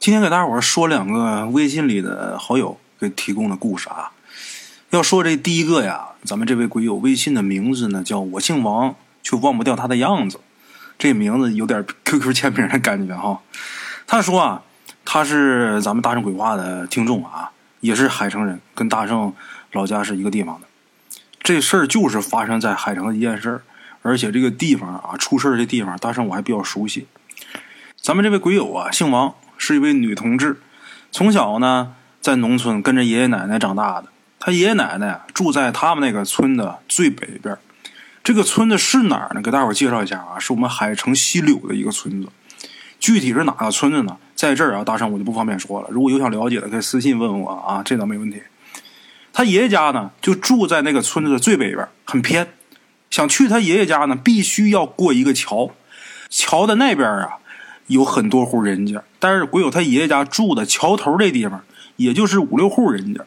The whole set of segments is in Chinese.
今天给大伙儿说两个微信里的好友给提供的故事啊。要说这第一个呀，咱们这位鬼友微信的名字呢叫我姓王，却忘不掉他的样子。这名字有点 QQ 签名的感觉哈。他说啊，他是咱们大圣鬼话的听众啊，也是海城人，跟大圣老家是一个地方的。这事儿就是发生在海城的一件事儿，而且这个地方啊，出事儿的地方，大圣我还比较熟悉。咱们这位鬼友啊，姓王，是一位女同志，从小呢在农村跟着爷爷奶奶长大的。她爷爷奶奶住在他们那个村的最北边。这个村子是哪儿呢？给大伙介绍一下啊，是我们海城西柳的一个村子。具体是哪个村子呢？在这儿啊，大圣我就不方便说了。如果有想了解的，可以私信问我啊，这倒没问题。他爷爷家呢，就住在那个村子的最北边，很偏。想去他爷爷家呢，必须要过一个桥。桥的那边啊，有很多户人家，但是鬼友他爷爷家住的桥头这地方，也就是五六户人家。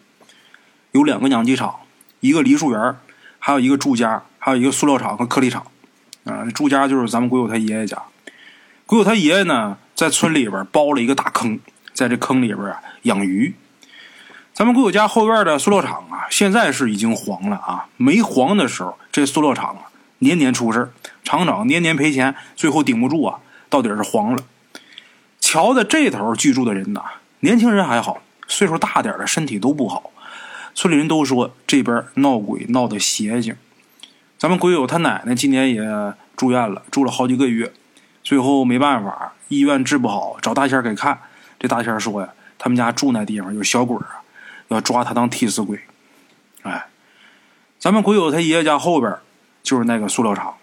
有两个养鸡场，一个梨树园，还有一个住家，还有一个塑料厂和颗粒厂。啊，住家就是咱们鬼友他爷爷家。鬼友他爷爷呢，在村里边包了一个大坑，在这坑里边啊养鱼。咱们鬼友家后院的塑料厂啊，现在是已经黄了啊。没黄的时候，这塑料厂啊年年出事厂长年年赔钱，最后顶不住啊，到底是黄了。桥的这头居住的人呐，年轻人还好，岁数大点的身体都不好。村里人都说这边闹鬼闹得邪性。咱们鬼友他奶奶今年也住院了，住了好几个月，最后没办法，医院治不好，找大仙给看。这大仙说呀，他们家住那地方有小鬼啊。要抓他当替死鬼，哎，咱们鬼友他爷爷家后边就是那个塑料厂。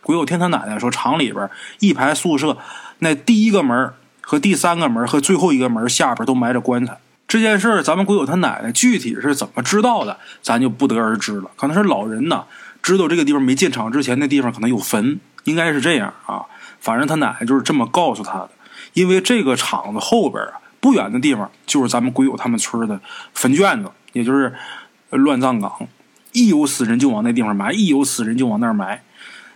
鬼友听他奶奶说，厂里边一排宿舍，那第一个门和第三个门和最后一个门下边都埋着棺材。这件事咱们鬼友他奶奶具体是怎么知道的，咱就不得而知了。可能是老人呐，知道这个地方没建厂之前，那地方可能有坟，应该是这样啊。反正他奶奶就是这么告诉他的，因为这个厂子后边啊。不远的地方就是咱们鬼友他们村的坟圈子，也就是乱葬岗。一有死人就往那地方埋，一有死人就往那儿埋。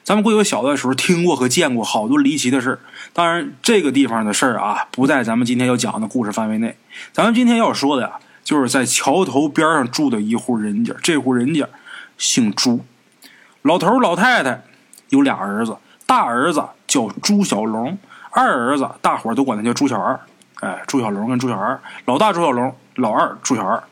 咱们鬼友小的时候听过和见过好多离奇的事当然，这个地方的事儿啊，不在咱们今天要讲的故事范围内。咱们今天要说的呀，就是在桥头边上住的一户人家。这户人家姓朱，老头老太太有俩儿子，大儿子叫朱小龙，二儿子大伙都管他叫朱小二。哎，朱小龙跟朱小二，老大朱小龙，老二朱小二，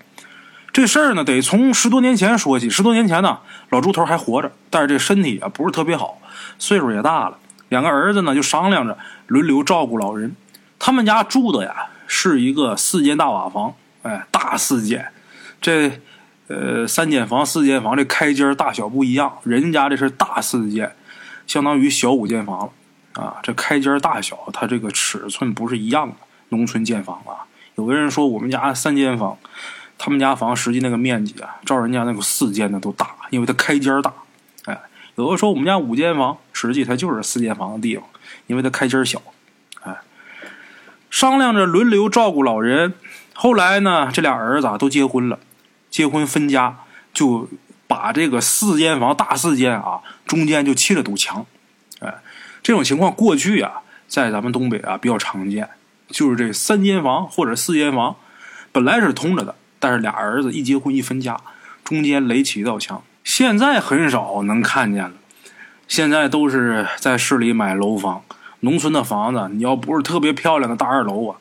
这事儿呢，得从十多年前说起。十多年前呢，老朱头还活着，但是这身体啊不是特别好，岁数也大了。两个儿子呢就商量着轮流照顾老人。他们家住的呀是一个四间大瓦房，哎，大四间。这呃三间房、四间房这开间大小不一样，人家这是大四间，相当于小五间房啊。这开间大小，它这个尺寸不是一样的。农村建房啊，有的人说我们家三间房，他们家房实际那个面积啊，照人家那个四间的都大，因为它开间大。哎，有的说我们家五间房，实际它就是四间房的地方，因为它开间小。哎，商量着轮流照顾老人。后来呢，这俩儿子都结婚了，结婚分家，就把这个四间房大四间啊，中间就砌了堵墙。哎，这种情况过去啊，在咱们东北啊比较常见。就是这三间房或者四间房，本来是通着的，但是俩儿子一结婚一分家，中间垒起一道墙。现在很少能看见了，现在都是在市里买楼房。农村的房子，你要不是特别漂亮的大二楼啊，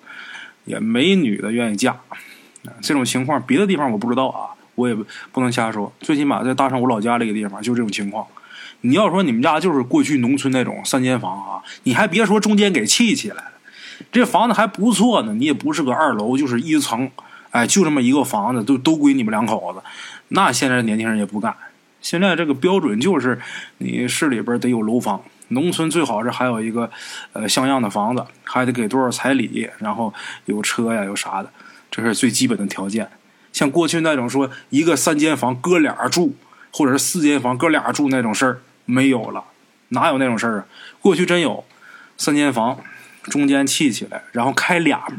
也没女的愿意嫁。这种情况别的地方我不知道啊，我也不能瞎说。最起码在大上我老家这个地方就这种情况。你要说你们家就是过去农村那种三间房啊，你还别说中间给砌起来了。这房子还不错呢，你也不是个二楼，就是一层，哎，就这么一个房子，都都归你们两口子。那现在年轻人也不干，现在这个标准就是你市里边得有楼房，农村最好是还有一个呃像样的房子，还得给多少彩礼，然后有车呀，有啥的，这是最基本的条件。像过去那种说一个三间房哥俩住，或者是四间房哥俩住那种事儿没有了，哪有那种事儿啊？过去真有三间房。中间砌起来，然后开俩门，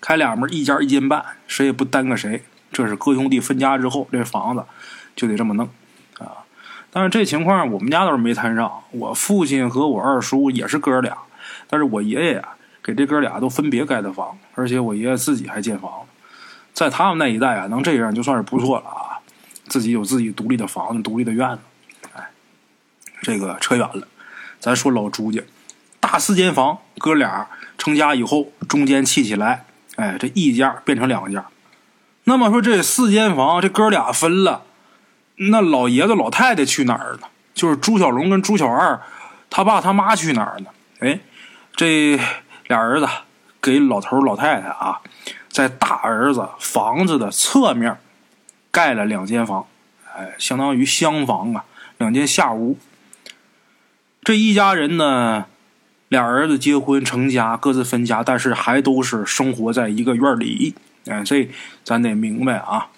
开俩门，一家一间半，谁也不耽搁谁。这是哥兄弟分家之后，这房子就得这么弄啊。但是这情况我们家倒是没摊上，我父亲和我二叔也是哥俩，但是我爷爷呀给这哥俩都分别盖的房，而且我爷爷自己还建房在他们那一代啊，能这样就算是不错了啊，自己有自己独立的房子、独立的院子。哎，这个扯远了，咱说老朱家，大四间房，哥俩成家以后，中间砌起来，哎，这一家变成两家。那么说这四间房，这哥俩分了，那老爷子老太太去哪儿了？就是朱小龙跟朱小二，他爸他妈去哪儿呢？哎，这俩儿子给老头老太太啊，在大儿子房子的侧面盖了两间房，哎，相当于厢房啊，两间下屋。这一家人呢，俩儿子结婚成家，各自分家，但是还都是生活在一个院里。哎，这咱得明白啊。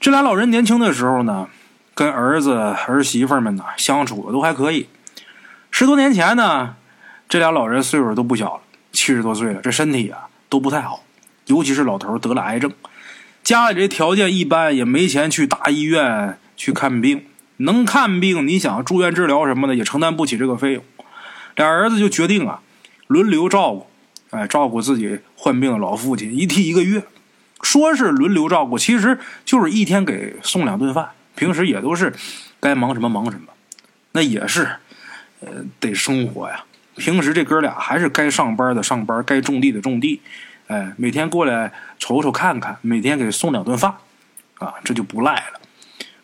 这俩老人年轻的时候呢。跟儿子儿媳妇们呢相处的都还可以。十多年前呢，这俩老人岁数都不小了，七十多岁了，这身体啊都不太好，尤其是老头得了癌症，家里这条件一般，也没钱去大医院去看病，能看病，你想住院治疗什么的也承担不起这个费用。俩儿子就决定啊，轮流照顾，哎，照顾自己患病的老父亲，一替一个月。说是轮流照顾，其实就是一天给送两顿饭。平时也都是该忙什么忙什么，那也是，呃，得生活呀。平时这哥俩还是该上班的上班，该种地的种地，哎，每天过来瞅瞅看看，每天给送两顿饭，啊，这就不赖了。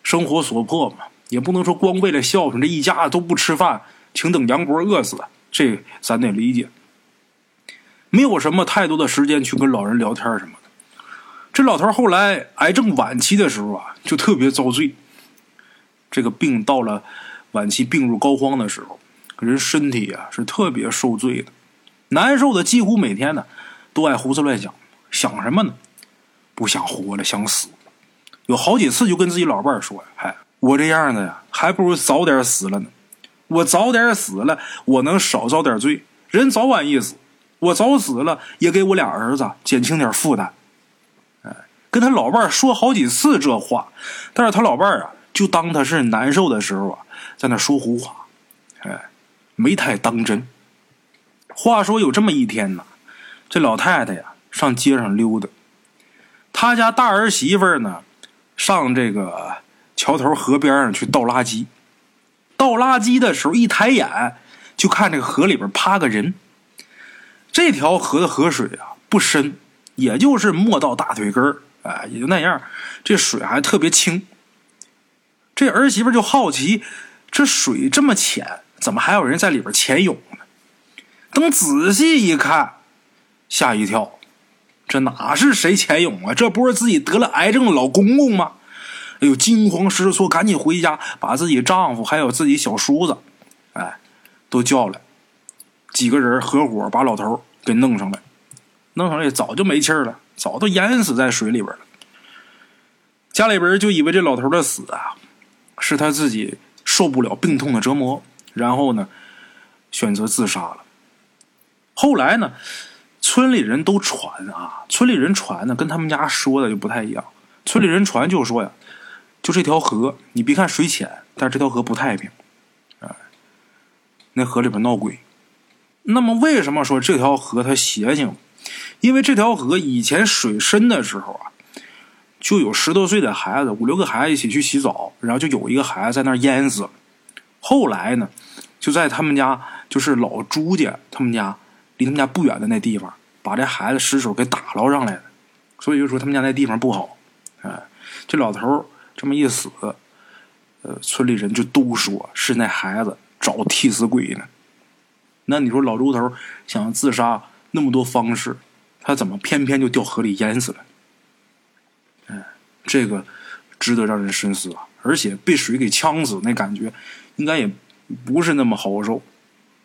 生活所迫嘛，也不能说光为了孝顺，这一家子都不吃饭，请等杨博饿死，这咱得理解。没有什么太多的时间去跟老人聊天什么的。这老头后来癌症晚期的时候啊，就特别遭罪。这个病到了晚期、病入膏肓的时候，人身体啊是特别受罪的，难受的几乎每天呢都爱胡思乱想，想什么呢？不想活了，想死。有好几次就跟自己老伴说呀：“嗨，我这样的呀，还不如早点死了呢。我早点死了，我能少遭点罪。人早晚一死，我早死了也给我俩儿子减轻点负担。”跟他老伴说好几次这话，但是他老伴啊，就当他是难受的时候啊，在那说胡话，哎，没太当真。话说有这么一天呢，这老太太呀上街上溜达，他家大儿媳妇呢上这个桥头河边上去倒垃圾，倒垃圾的时候一抬眼就看这个河里边趴个人。这条河的河水啊不深，也就是没到大腿根儿。哎，也就那样，这水还特别清。这儿媳妇就好奇，这水这么浅，怎么还有人在里边潜泳呢？等仔细一看，吓一跳，这哪是谁潜泳啊？这不是自己得了癌症的老公公吗？哎呦，惊慌失措，赶紧回家把自己丈夫还有自己小叔子，哎，都叫来，几个人合伙把老头给弄上来，弄上来早就没气儿了。早都淹死在水里边了。家里边就以为这老头的死啊，是他自己受不了病痛的折磨，然后呢，选择自杀了。后来呢，村里人都传啊，村里人传呢，跟他们家说的就不太一样。村里人传就说呀，就这条河，你别看水浅，但是这条河不太平，啊，那河里边闹鬼。那么为什么说这条河它邪性？因为这条河以前水深的时候啊，就有十多岁的孩子，五六个孩子一起去洗澡，然后就有一个孩子在那儿淹死。后来呢，就在他们家，就是老朱家他们家离他们家不远的那地方，把这孩子尸首给打捞上来了。所以就说他们家那地方不好。哎，这老头这么一死，呃，村里人就都说是那孩子找替死鬼呢。那你说老朱头想自杀，那么多方式。他怎么偏偏就掉河里淹死了？哎，这个值得让人深思啊！而且被水给呛死，那感觉应该也不是那么好受。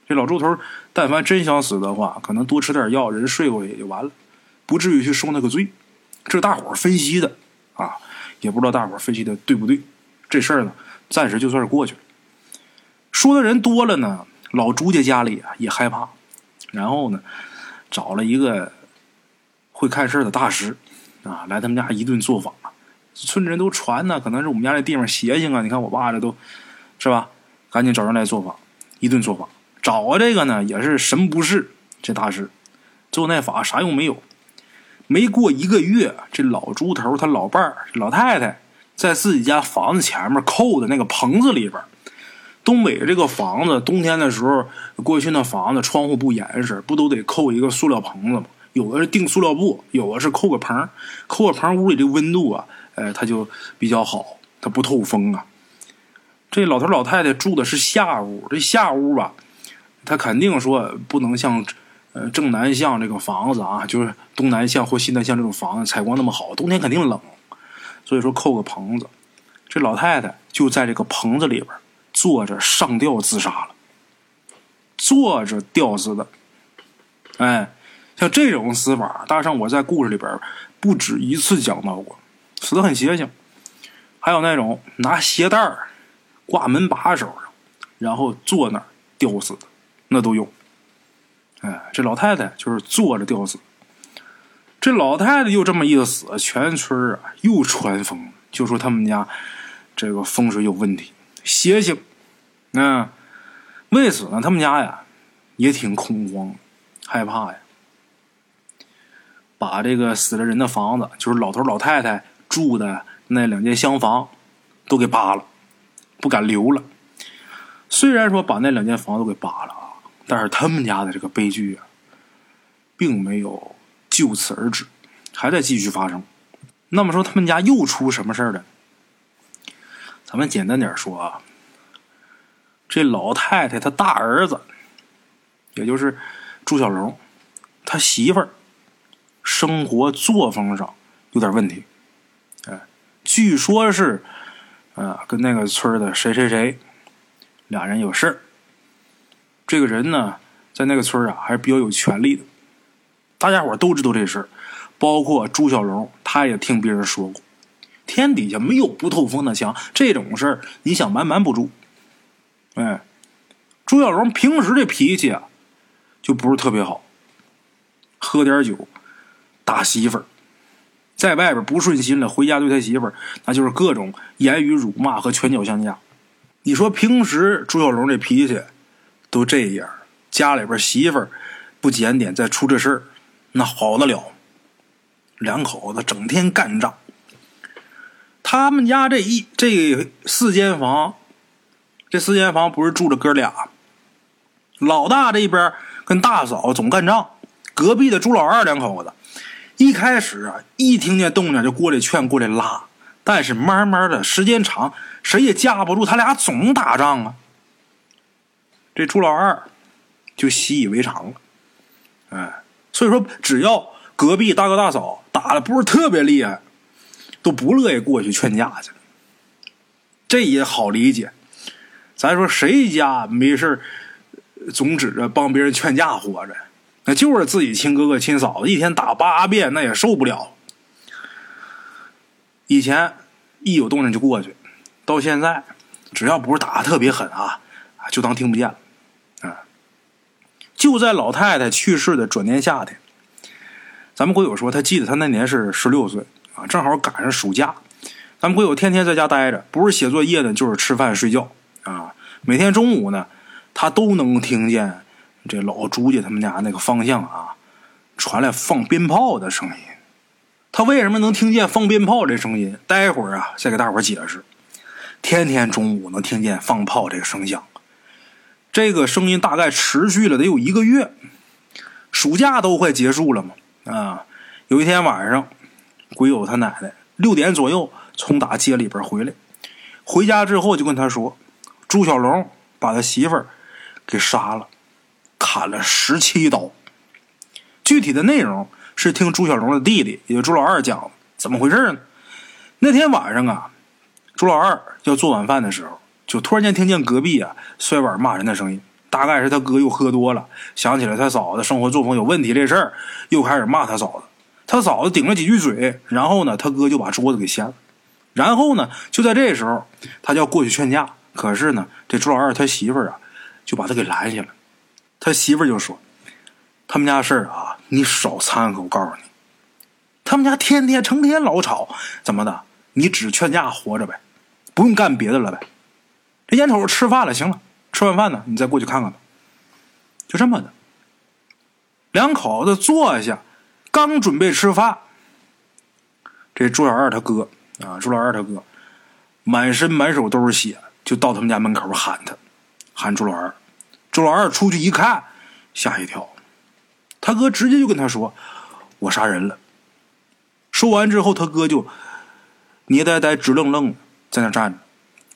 这老猪头，但凡真想死的话，可能多吃点药，人睡过去也就完了，不至于去受那个罪。这大伙分析的啊，也不知道大伙分析的对不对。这事儿呢，暂时就算是过去了。说的人多了呢，老朱家家里啊也害怕，然后呢，找了一个。会看事儿的大师，啊，来他们家一顿做法，村里人都传呢，可能是我们家这地方邪性啊。你看我爸这都，是吧？赶紧找人来做法，一顿做法。找这个呢也是神不是这大师，做那法啥用没有。没过一个月，这老猪头他老伴儿老太太在自己家房子前面扣的那个棚子里边。东北这个房子，冬天的时候，过去那房子窗户不严实，不都得扣一个塑料棚子吗？有的是钉塑料布，有的是扣个棚。扣个棚，屋里这温度啊，呃，它就比较好，它不透风啊。这老头老太太住的是下屋，这下屋吧，他肯定说不能像呃正南向这个房子啊，就是东南向或西南向这种房子采光那么好，冬天肯定冷，所以说扣个棚子。这老太太就在这个棚子里边。坐着上吊自杀了，坐着吊死的。哎，像这种死法，大圣我在故事里边不止一次讲到过，死的很邪性。还有那种拿鞋带挂门把手上，然后坐那儿吊死的，那都有。哎，这老太太就是坐着吊死。这老太太又这么一死，全村啊又传疯，就说他们家这个风水有问题。邪性，嗯，为此呢，他们家呀也挺恐慌，害怕呀，把这个死了人的房子，就是老头老太太住的那两间厢房，都给扒了，不敢留了。虽然说把那两间房都给扒了，但是他们家的这个悲剧啊，并没有就此而止，还在继续发生。那么说，他们家又出什么事儿了？咱们简单点说啊，这老太太她大儿子，也就是朱小龙，他媳妇儿生活作风上有点问题，哎，据说是啊，跟那个村的谁谁谁俩人有事儿。这个人呢，在那个村啊，还是比较有权力的，大家伙都知道这事儿，包括朱小龙，他也听别人说过。天底下没有不透风的墙，这种事儿你想瞒瞒不住。哎，朱小龙平时这脾气啊，就不是特别好，喝点酒打媳妇儿，在外边不顺心了，回家对他媳妇儿那就是各种言语辱骂和拳脚相加。你说平时朱小龙这脾气都这样，家里边媳妇不检点，再出这事儿，那好得了。两口子整天干仗。他们家这一这四间房，这四间房不是住着哥俩，老大这边跟大嫂总干仗，隔壁的朱老二两口子，一开始啊一听见动静就过来劝过来拉，但是慢慢的时间长，谁也架不住他俩总打仗啊。这朱老二就习以为常了，哎，所以说只要隔壁大哥大嫂打的不是特别厉害。都不乐意过去劝架去，这也好理解。咱说谁家没事总指着帮别人劝架活着？那就是自己亲哥哥亲嫂子，一天打八遍，那也受不了。以前一有动静就过去，到现在只要不是打的特别狠啊，就当听不见了。就在老太太去世的转年夏天，咱们国友说他记得他那年是十六岁。啊，正好赶上暑假，咱们鬼友天天在家待着，不是写作业呢，就是吃饭睡觉啊。每天中午呢，他都能听见这老朱家他们家那个方向啊，传来放鞭炮的声音。他为什么能听见放鞭炮这声音？待会儿啊，再给大伙解释。天天中午能听见放炮这个声响，这个声音大概持续了得有一个月。暑假都快结束了嘛，啊，有一天晚上。鬼友他奶奶六点左右从打街里边回来，回家之后就跟他说，朱小龙把他媳妇儿给杀了，砍了十七刀。具体的内容是听朱小龙的弟弟，也就朱老二讲。怎么回事呢？那天晚上啊，朱老二要做晚饭的时候，就突然间听见隔壁啊摔碗骂人的声音，大概是他哥又喝多了，想起来他嫂子生活作风有问题这事儿，又开始骂他嫂子。他嫂子顶了几句嘴，然后呢，他哥就把桌子给掀了。然后呢，就在这时候，他就要过去劝架，可是呢，这朱老二他媳妇儿啊，就把他给拦下了。他媳妇儿就说：“他们家事儿啊，你少掺和。我告诉你，他们家天天成天老吵，怎么的？你只劝架活着呗，不用干别的了呗。这烟头吃饭了，行了，吃完饭呢，你再过去看看吧。就这么的。两口子坐下，刚准备吃饭，这朱小二他哥啊，朱老二他哥满身满手都是血，就到他们家门口喊他，喊朱老二。朱老二出去一看，吓一跳，他哥直接就跟他说：“我杀人了。”说完之后，他哥就捏呆呆、直愣愣在那站着，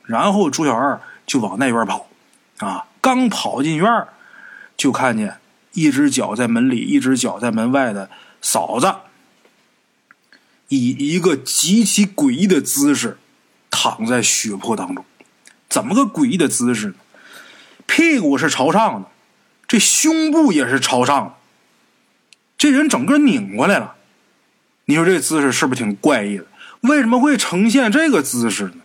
然后朱小二就往那边跑，啊，刚跑进院就看见一只脚在门里，一只脚在门外的嫂子，以一个极其诡异的姿势躺在血泊当中。怎么个诡异的姿势呢？屁股是朝上的，这胸部也是朝上的，这人整个拧过来了。你说这姿势是不是挺怪异的？为什么会呈现这个姿势呢？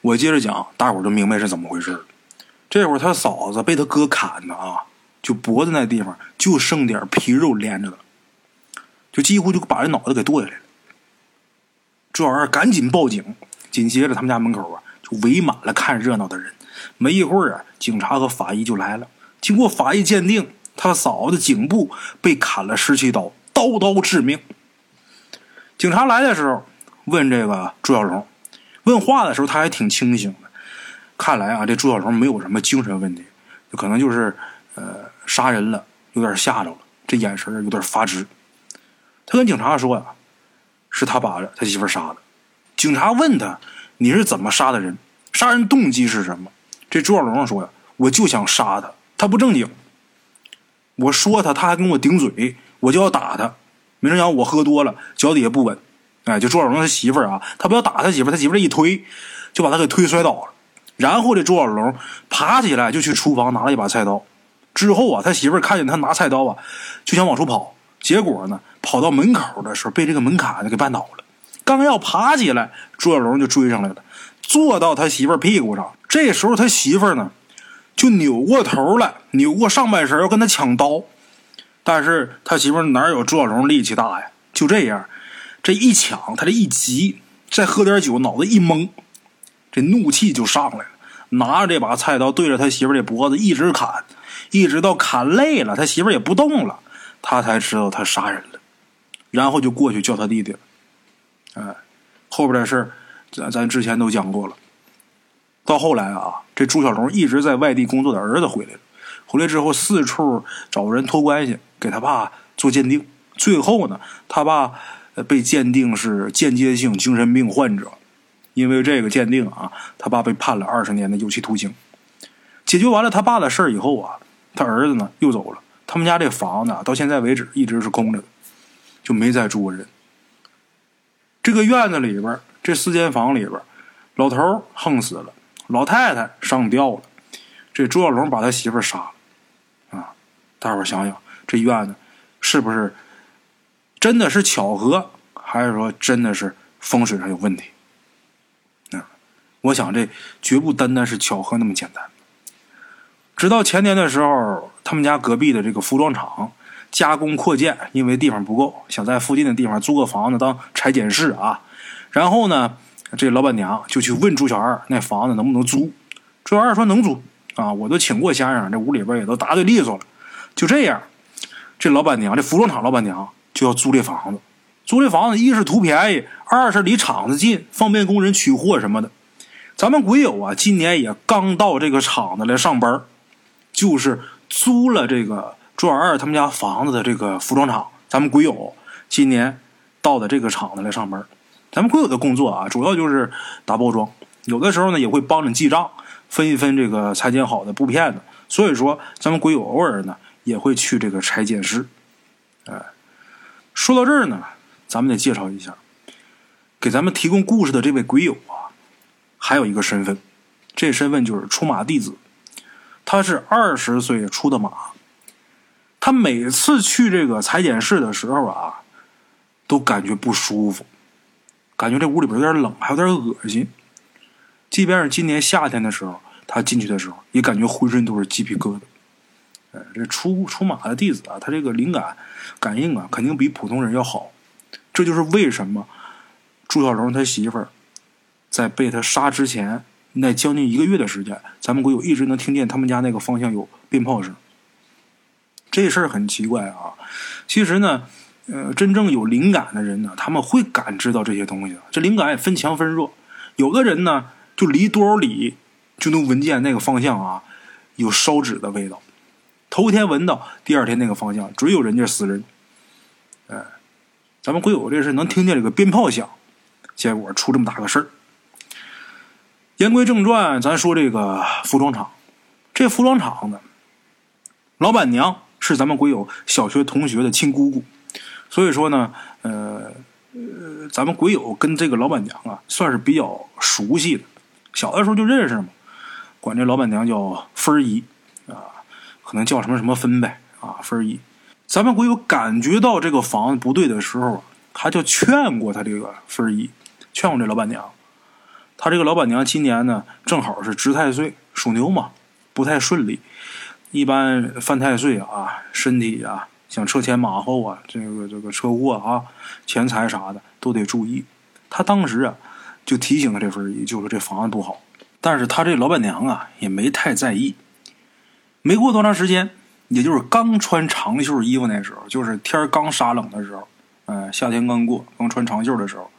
我接着讲，大伙儿就明白是怎么回事这会儿他嫂子被他哥砍的啊，就脖子那地方就剩点皮肉连着了，就几乎就把这脑袋给剁下来了。朱小二赶紧报警，紧接着他们家门口啊就围满了看热闹的人。没一会儿啊，警察和法医就来了。经过法医鉴定，他嫂子颈部被砍了十七刀，刀刀致命。警察来的时候，问这个朱小龙，问话的时候他还挺清醒的。看来啊，这朱小龙没有什么精神问题，可能就是呃杀人了，有点吓着了，这眼神有点发直。他跟警察说呀，是他把他媳妇杀的。警察问他，你是怎么杀的人？杀人动机是什么？这朱小龙说呀：“我就想杀他，他不正经。我说他，他还跟我顶嘴，我就要打他。没成想我喝多了，脚底下不稳。哎，就朱小龙他媳妇儿啊，他不要打他媳妇儿，他媳妇儿一推，就把他给推摔倒了。然后这朱小龙爬起来就去厨房拿了一把菜刀。之后啊，他媳妇儿看见他拿菜刀啊，就想往出跑。结果呢，跑到门口的时候被这个门槛子给绊倒了。刚要爬起来，朱小龙就追上来了。”坐到他媳妇儿屁股上，这时候他媳妇儿呢，就扭过头来，扭过上半身要跟他抢刀，但是他媳妇儿哪有朱小龙力气大呀？就这样，这一抢，他这一急，再喝点酒，脑子一懵，这怒气就上来了，拿着这把菜刀对着他媳妇儿的脖子一直砍，一直到砍累了，他媳妇也不动了，他才知道他杀人了，然后就过去叫他弟弟，哎，后边的事。咱咱之前都讲过了，到后来啊，这朱小龙一直在外地工作的儿子回来了，回来之后四处找人托关系给他爸做鉴定，最后呢，他爸被鉴定是间接性精神病患者，因为这个鉴定啊，他爸被判了二十年的有期徒刑。解决完了他爸的事儿以后啊，他儿子呢又走了，他们家这房子到现在为止一直是空着的，就没再住过人。这个院子里边。这四间房里边，老头横死了，老太太上吊了，这朱小龙把他媳妇杀了，啊！大伙想想，这院子是不是真的是巧合，还是说真的是风水上有问题？啊！我想这绝不单单是巧合那么简单。直到前年的时候，他们家隔壁的这个服装厂加工扩建，因为地方不够，想在附近的地方租个房子当裁剪室啊。然后呢，这老板娘就去问朱小二那房子能不能租。朱小二说能租啊，我都请过先生，这屋里边也都答对利索了。就这样，这老板娘这服装厂老板娘就要租这房子。租这房子一是图便宜，二是离厂子近，方便工人取货什么的。咱们鬼友啊，今年也刚到这个厂子来上班，就是租了这个朱小二他们家房子的这个服装厂。咱们鬼友今年到的这个厂子来上班。咱们鬼友的工作啊，主要就是打包装，有的时候呢也会帮着记账，分一分这个裁剪好的布片子。所以说，咱们鬼友偶尔呢也会去这个裁剪室。哎，说到这儿呢，咱们得介绍一下，给咱们提供故事的这位鬼友啊，还有一个身份，这身份就是出马弟子。他是二十岁出的马，他每次去这个裁剪室的时候啊，都感觉不舒服。感觉这屋里边有点冷，还有点恶心。即便是今年夏天的时候，他进去的时候也感觉浑身都是鸡皮疙瘩。呃，这出出马的弟子啊，他这个灵感感应啊，肯定比普通人要好。这就是为什么朱小龙他媳妇在被他杀之前那将近一个月的时间，咱们鬼友一直能听见他们家那个方向有鞭炮声。这事儿很奇怪啊。其实呢，呃，真正有灵感的人呢，他们会感知到这些东西。这灵感也分强分弱，有的人呢，就离多少里就能闻见那个方向啊有烧纸的味道。头天闻到，第二天那个方向准有人家死人。哎，咱们鬼友这是能听见这个鞭炮响，结果出这么大个事儿。言归正传，咱说这个服装厂，这服装厂呢，老板娘是咱们鬼友小学同学的亲姑姑，所以说呢，呃呃，咱们鬼友跟这个老板娘啊，算是比较熟悉的，小的时候就认识嘛，管这老板娘叫芬姨，可能叫什么什么分呗啊，分一。咱们鬼友感觉到这个房子不对的时候，他就劝过他这个分一，劝过这老板娘。他这个老板娘今年呢，正好是值太岁，属牛嘛，不太顺利。一般犯太岁啊，身体啊，像车前马后啊，这个这个车祸啊，钱财啥的都得注意。他当时啊，就提醒他这份儿，就说这房子不好。但是他这老板娘啊，也没太在意。没过多长时间，也就是刚穿长袖衣服那时候，就是天刚杀冷的时候，呃，夏天刚过，刚穿长袖的时候。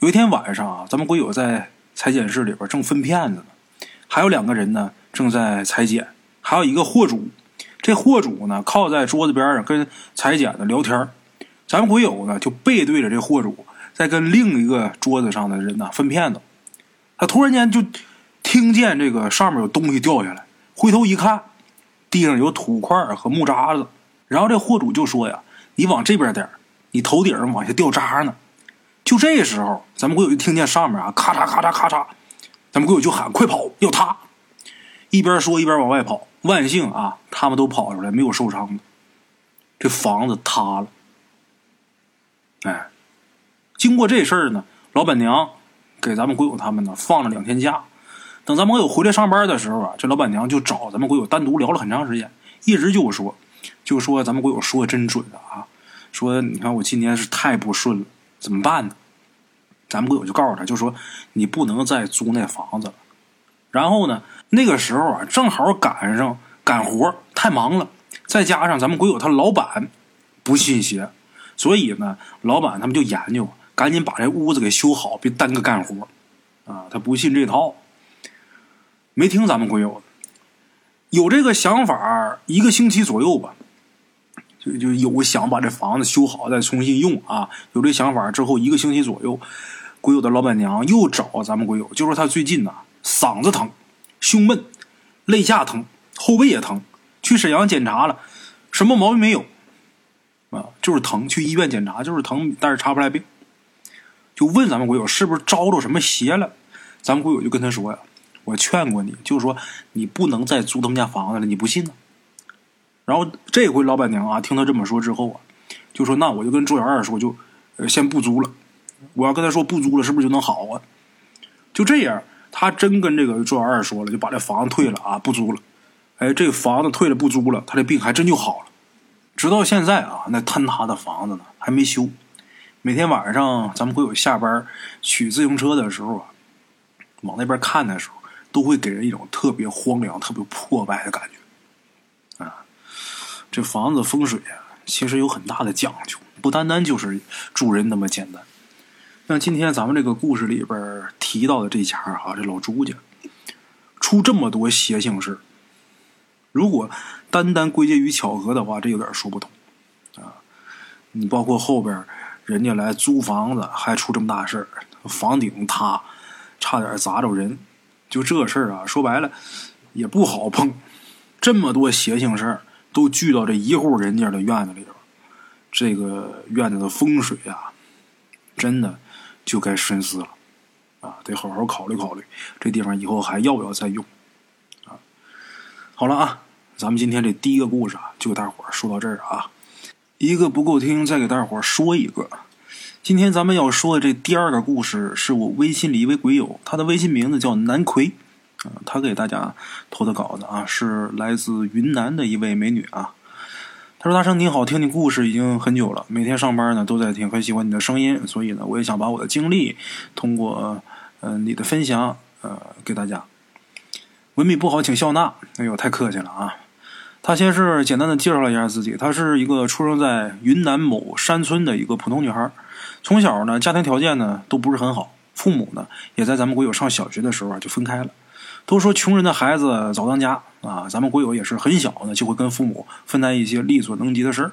有一天晚上啊，咱们鬼友在裁剪室里边正分片子呢，还有两个人呢正在裁剪，还有一个货主。这货主呢靠在桌子边上跟裁剪的聊天咱们鬼友呢就背对着这货主，在跟另一个桌子上的人呢分片子。他突然间就听见这个上面有东西掉下来，回头一看，地上有土块和木渣子。然后这货主就说呀：“你往这边点你头顶上往下掉渣呢。”就这时候，咱们鬼友就听见上面啊，咔嚓咔嚓咔嚓，咱们鬼友就喊：“快跑，要塌！”一边说一边往外跑。万幸啊，他们都跑出来，没有受伤的。这房子塌了。哎，经过这事儿呢，老板娘给咱们鬼友他们呢放了两天假。等咱们鬼友回来上班的时候啊，这老板娘就找咱们鬼友单独聊了很长时间，一直就说，就说咱们鬼友说的真准啊，说你看我今年是太不顺了。怎么办呢？咱们鬼友就告诉他，就说你不能再租那房子了。然后呢，那个时候啊，正好赶上干活太忙了，再加上咱们鬼友他老板不信邪，所以呢，老板他们就研究，赶紧把这屋子给修好，别耽搁干活啊。他不信这套，没听咱们鬼友。的，有这个想法一个星期左右吧。就就有想把这房子修好再重新用啊，有这想法之后一个星期左右，鬼友的老板娘又找咱们鬼友，就说他最近呐嗓子疼、胸闷、肋下疼、后背也疼，去沈阳检查了，什么毛病没有？啊，就是疼，去医院检查就是疼，但是查不出来病，就问咱们鬼友是不是招着什么邪了，咱们鬼友就跟他说呀，我劝过你，就是说你不能再租他们家房子了，你不信呢。然后这回老板娘啊，听他这么说之后啊，就说：“那我就跟周小二说，就呃先不租了。我要跟他说不租了，是不是就能好啊？”就这样，他真跟这个周小二说了，就把这房子退了啊，不租了。哎，这个房子退了不租了，他这病还真就好了。直到现在啊，那坍塌的房子呢还没修。每天晚上咱们会有下班取自行车的时候啊，往那边看的时候，都会给人一种特别荒凉、特别破败的感觉啊。这房子风水啊，其实有很大的讲究，不单单就是住人那么简单。像今天咱们这个故事里边提到的这家哈，这老朱家出这么多邪性事如果单单归结于巧合的话，这有点说不通啊。你包括后边人家来租房子还出这么大事，房顶塌，差点砸着人，就这事儿啊，说白了也不好碰。这么多邪性事儿。都聚到这一户人家的院子里头，这个院子的风水啊，真的就该深思了啊，得好好考虑考虑，这地方以后还要不要再用啊？好了啊，咱们今天这第一个故事啊，就给大伙说到这儿啊，一个不够听，再给大伙说一个。今天咱们要说的这第二个故事，是我微信里一位鬼友，他的微信名字叫南葵。他给大家投的稿子啊，是来自云南的一位美女啊。他说：“大圣你好，听你故事已经很久了，每天上班呢都在听，很喜欢你的声音，所以呢，我也想把我的经历通过嗯你的分享呃给大家。文笔不好，请笑纳。哎呦，太客气了啊。”他先是简单的介绍了一下自己，她是一个出生在云南某山村的一个普通女孩，从小呢家庭条件呢都不是很好，父母呢也在咱们国有上小学的时候啊就分开了。都说穷人的孩子早当家啊，咱们国有也是很小呢就会跟父母分担一些力所能及的事儿。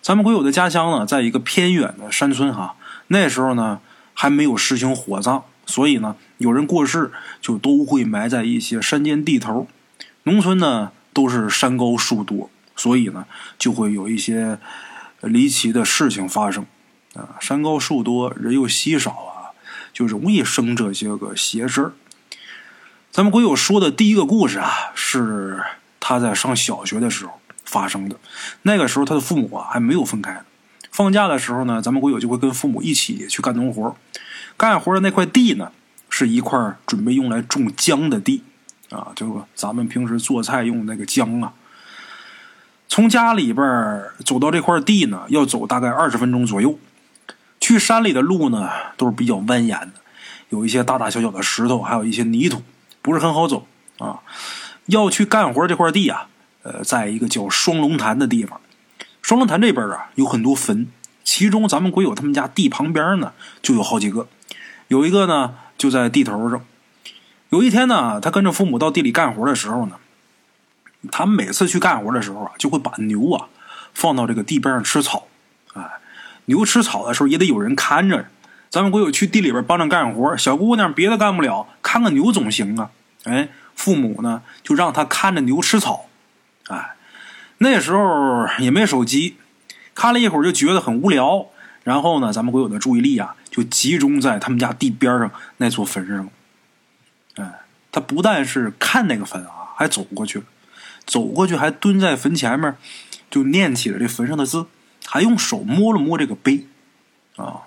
咱们国有的家乡呢，在一个偏远的山村哈，那时候呢还没有实行火葬，所以呢有人过世就都会埋在一些山间地头。农村呢。都是山高树多，所以呢，就会有一些离奇的事情发生啊。山高树多，人又稀少啊，就容易生这些个邪事儿。咱们鬼友说的第一个故事啊，是他在上小学的时候发生的。那个时候，他的父母啊还没有分开。放假的时候呢，咱们鬼友就会跟父母一起去干农活。干活的那块地呢，是一块准备用来种姜的地。啊，就咱们平时做菜用那个姜啊，从家里边走到这块地呢，要走大概二十分钟左右。去山里的路呢，都是比较蜿蜒的，有一些大大小小的石头，还有一些泥土，不是很好走啊。要去干活这块地啊，呃，在一个叫双龙潭的地方。双龙潭这边啊，有很多坟，其中咱们鬼友他们家地旁边呢，就有好几个，有一个呢就在地头上。有一天呢，他跟着父母到地里干活的时候呢，他们每次去干活的时候啊，就会把牛啊放到这个地边上吃草。哎，牛吃草的时候也得有人看着。咱们国有去地里边帮着干活，小姑娘别的干不了，看个牛总行啊。哎，父母呢就让他看着牛吃草。哎，那时候也没手机，看了一会儿就觉得很无聊。然后呢，咱们国有的注意力啊就集中在他们家地边上那座坟上。哎，他不但是看那个坟啊，还走过去了，走过去还蹲在坟前面，就念起了这坟上的字，还用手摸了摸这个碑，啊，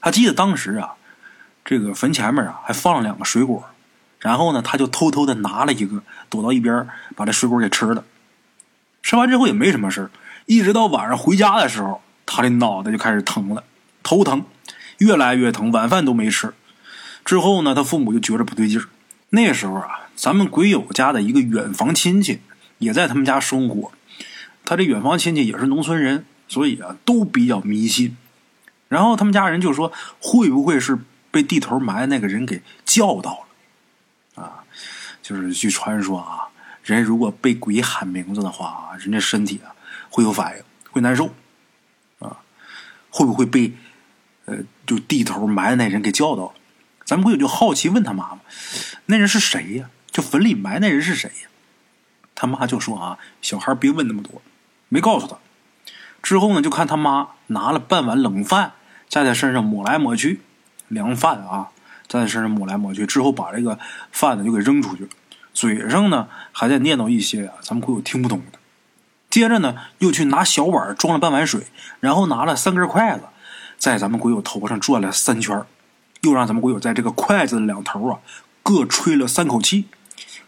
他记得当时啊，这个坟前面啊还放了两个水果，然后呢，他就偷偷的拿了一个，躲到一边把这水果给吃了。吃完之后也没什么事一直到晚上回家的时候，他的脑袋就开始疼了，头疼，越来越疼，晚饭都没吃。之后呢，他父母就觉着不对劲儿。那时候啊，咱们鬼友家的一个远房亲戚也在他们家生活。他这远房亲戚也是农村人，所以啊，都比较迷信。然后他们家人就说：“会不会是被地头埋的那个人给叫到了？”啊，就是据传说啊，人如果被鬼喊名字的话啊，人家身体啊会有反应，会难受。啊，会不会被呃就地头埋的那人给叫到了？咱们鬼友就好奇问他妈妈。那人是谁呀？就坟里埋那人是谁呀？他妈就说啊，小孩别问那么多，没告诉他。之后呢，就看他妈拿了半碗冷饭，在他身上抹来抹去，凉饭啊，在他身上抹来抹去。之后把这个饭呢就给扔出去，嘴上呢还在念叨一些啊，咱们会有听不懂的。接着呢，又去拿小碗装了半碗水，然后拿了三根筷子，在咱们鬼友头上转了三圈，又让咱们鬼友在这个筷子两头啊。各吹了三口气，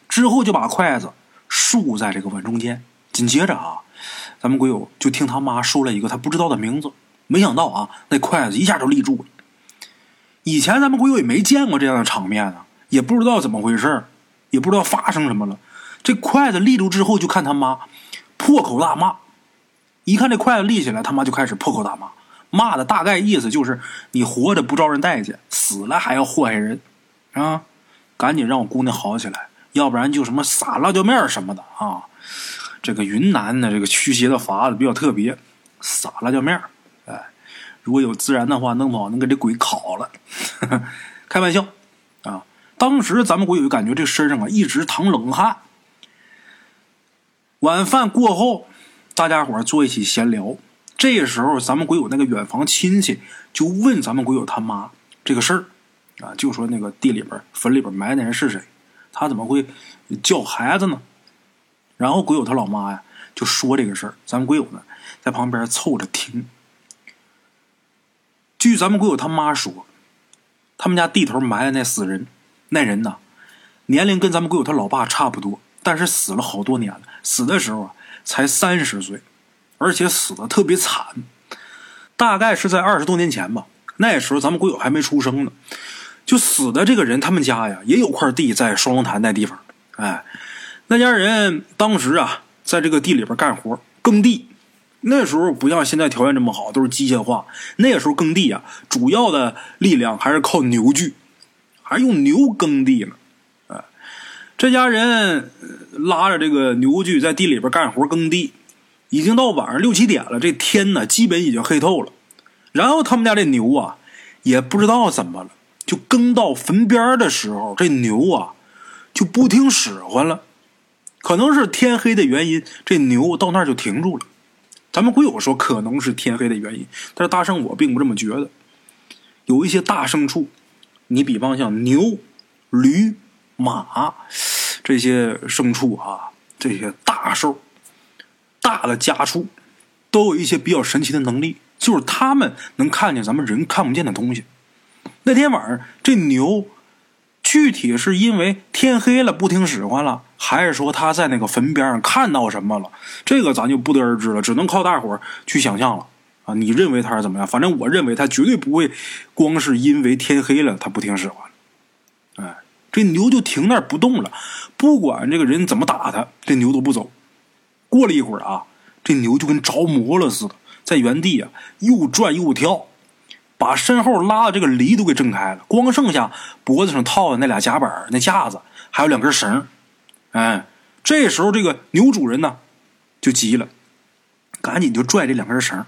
之后就把筷子竖在这个碗中间。紧接着啊，咱们鬼友就听他妈说了一个他不知道的名字。没想到啊，那筷子一下就立住了。以前咱们鬼友也没见过这样的场面啊，也不知道怎么回事也不知道发生什么了。这筷子立住之后，就看他妈破口大骂。一看这筷子立起来，他妈就开始破口大骂，骂的大概意思就是：你活着不招人待见，死了还要祸害人啊！赶紧让我姑娘好起来，要不然就什么撒辣椒面什么的啊！这个云南的这个驱邪的法子比较特别，撒辣椒面哎，如果有孜然的话，弄不好能给这鬼烤了。开玩笑啊！当时咱们鬼友感觉这身上啊一直淌冷汗。晚饭过后，大家伙坐一起闲聊。这时候，咱们鬼友那个远房亲戚就问咱们鬼友他妈这个事儿。啊，就说那个地里边坟里边埋那人是谁？他怎么会叫孩子呢？然后鬼友他老妈呀就说这个事儿，咱们鬼友呢在旁边凑着听。据咱们鬼友他妈说，他们家地头埋的那死人，那人呢年龄跟咱们鬼友他老爸差不多，但是死了好多年了，死的时候啊才三十岁，而且死的特别惨，大概是在二十多年前吧。那时候咱们鬼友还没出生呢。就死的这个人，他们家呀也有块地在双龙潭那地方。哎，那家人当时啊在这个地里边干活耕地。那时候不像现在条件这么好，都是机械化。那时候耕地啊，主要的力量还是靠牛具，还用牛耕地呢。哎，这家人拉着这个牛具在地里边干活耕地，已经到晚上六七点了，这天呢基本已经黑透了。然后他们家这牛啊，也不知道怎么了，就耕到坟边的时候，这牛啊就不听使唤了。可能是天黑的原因，这牛到那儿就停住了。咱们会有说可能是天黑的原因，但是大圣我并不这么觉得。有一些大牲畜，你比方像牛、驴、马这些牲畜啊，这些大兽、大的家畜，都有一些比较神奇的能力，就是他们能看见咱们人看不见的东西。那天晚上，这牛。具体是因为天黑了不听使唤了，还是说他在那个坟边上看到什么了？这个咱就不得而知了，只能靠大伙儿去想象了啊！你认为他是怎么样？反正我认为他绝对不会光是因为天黑了他不听使唤。哎，这牛就停那儿不动了，不管这个人怎么打他，这牛都不走。过了一会儿啊，这牛就跟着魔了似的，在原地啊又转又跳。把身后拉的这个犁都给挣开了，光剩下脖子上套的那俩夹板、那架子，还有两根绳。哎，这时候这个牛主人呢就急了，赶紧就拽这两根绳。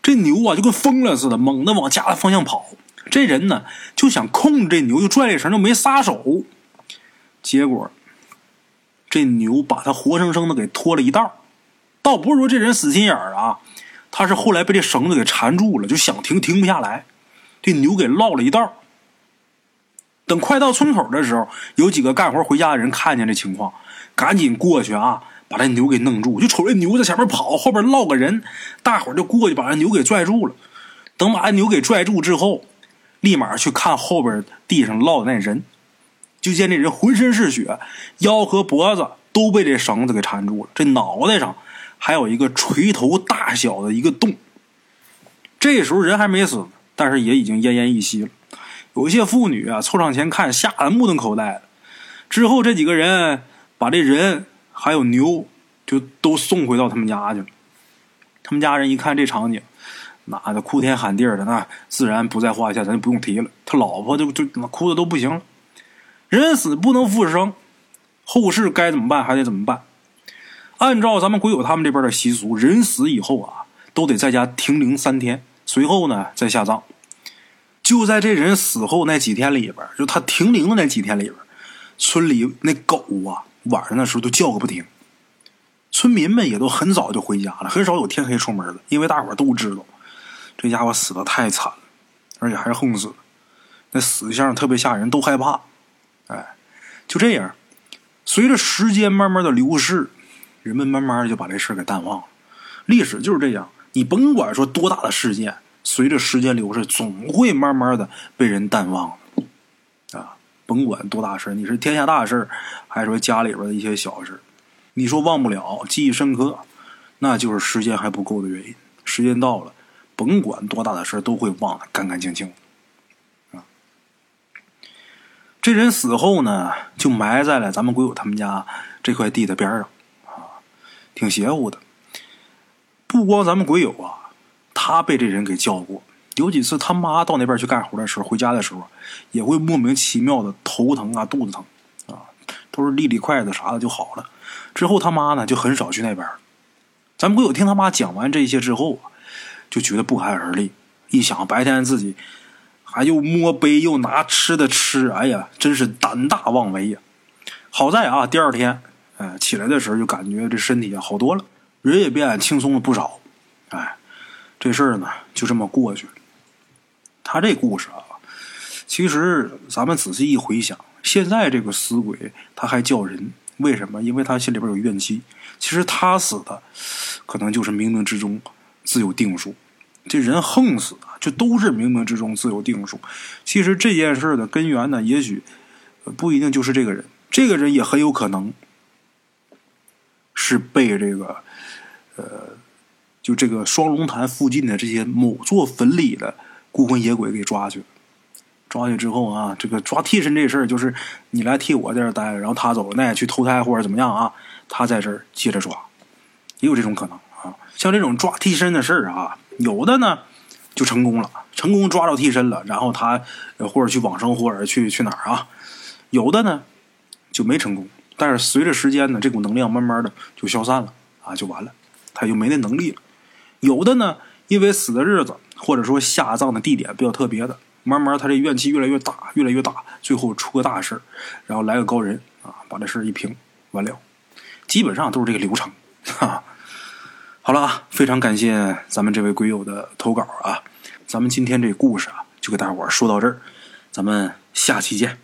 这牛啊就跟疯了似的，猛地往家的方向跑。这人呢就想控制这牛，就拽这绳，就没撒手。结果这牛把他活生生的给拖了一道。倒不是说这人死心眼儿啊。他是后来被这绳子给缠住了，就想停停不下来，这牛给落了一道。等快到村口的时候，有几个干活回家的人看见这情况，赶紧过去啊，把这牛给弄住。就瞅这牛在前面跑，后边落个人，大伙就过去把这牛给拽住了。等把这牛给拽住之后，立马去看后边地上落的那人，就见这人浑身是血，腰和脖子都被这绳子给缠住了，这脑袋上。还有一个锤头大小的一个洞，这时候人还没死，但是也已经奄奄一息了。有一些妇女啊凑上前看，吓得目瞪口呆的。之后这几个人把这人还有牛就都送回到他们家去了。他们家人一看这场景，那的哭天喊地的，那自然不在话下，咱就不用提了。他老婆就就哭的都不行了。人死不能复生，后事该怎么办还得怎么办。按照咱们鬼友他们这边的习俗，人死以后啊，都得在家停灵三天，随后呢再下葬。就在这人死后那几天里边，就他停灵的那几天里边，村里那狗啊，晚上的时候都叫个不停。村民们也都很早就回家了，很少有天黑出门的，因为大伙都知道这家伙死的太惨了，而且还是横死的，那死相特别吓人，都害怕。哎，就这样，随着时间慢慢的流逝。人们慢慢就把这事给淡忘了，历史就是这样，你甭管说多大的事件，随着时间流逝，总会慢慢的被人淡忘啊，甭管多大事你是天下大事还是说家里边的一些小事你说忘不了，记忆深刻，那就是时间还不够的原因。时间到了，甭管多大的事都会忘得干干净净啊。这人死后呢，就埋在了咱们鬼友他们家这块地的边上。挺邪乎的，不光咱们鬼友啊，他被这人给叫过。有几次他妈到那边去干活的时候，回家的时候也会莫名其妙的头疼啊、肚子疼啊，都是立立筷子啥的就好了。之后他妈呢就很少去那边。咱们鬼友听他妈讲完这些之后啊，就觉得不寒而栗。一想白天自己还又摸杯又拿吃的吃，哎呀，真是胆大妄为呀！好在啊，第二天。哎，起来的时候就感觉这身体好多了，人也变轻松了不少。哎，这事儿呢就这么过去了。他这故事啊，其实咱们仔细一回想，现在这个死鬼他还叫人，为什么？因为他心里边有怨气。其实他死的可能就是冥冥之中自有定数。这人横死啊，就都是冥冥之中自有定数。其实这件事的根源呢，也许不一定就是这个人，这个人也很有可能。是被这个，呃，就这个双龙潭附近的这些某座坟里的孤魂野鬼给抓去。抓去之后啊，这个抓替身这事儿，就是你来替我在这待着，然后他走了，那也去投胎或者怎么样啊？他在这儿接着抓。也有这种可能啊。像这种抓替身的事儿啊，有的呢就成功了，成功抓到替身了，然后他或者去往生，或者去去哪儿啊？有的呢就没成功，但是随着时间呢，这股能量慢慢的就消散了啊，就完了，他就没那能力了。有的呢，因为死的日子或者说下葬的地点比较特别的，慢慢他这怨气越来越大，越来越大，最后出个大事然后来个高人啊，把这事一平完了，基本上都是这个流程。哈，好了啊，非常感谢咱们这位鬼友的投稿啊，咱们今天这故事啊，就给大伙说到这儿，咱们下期见。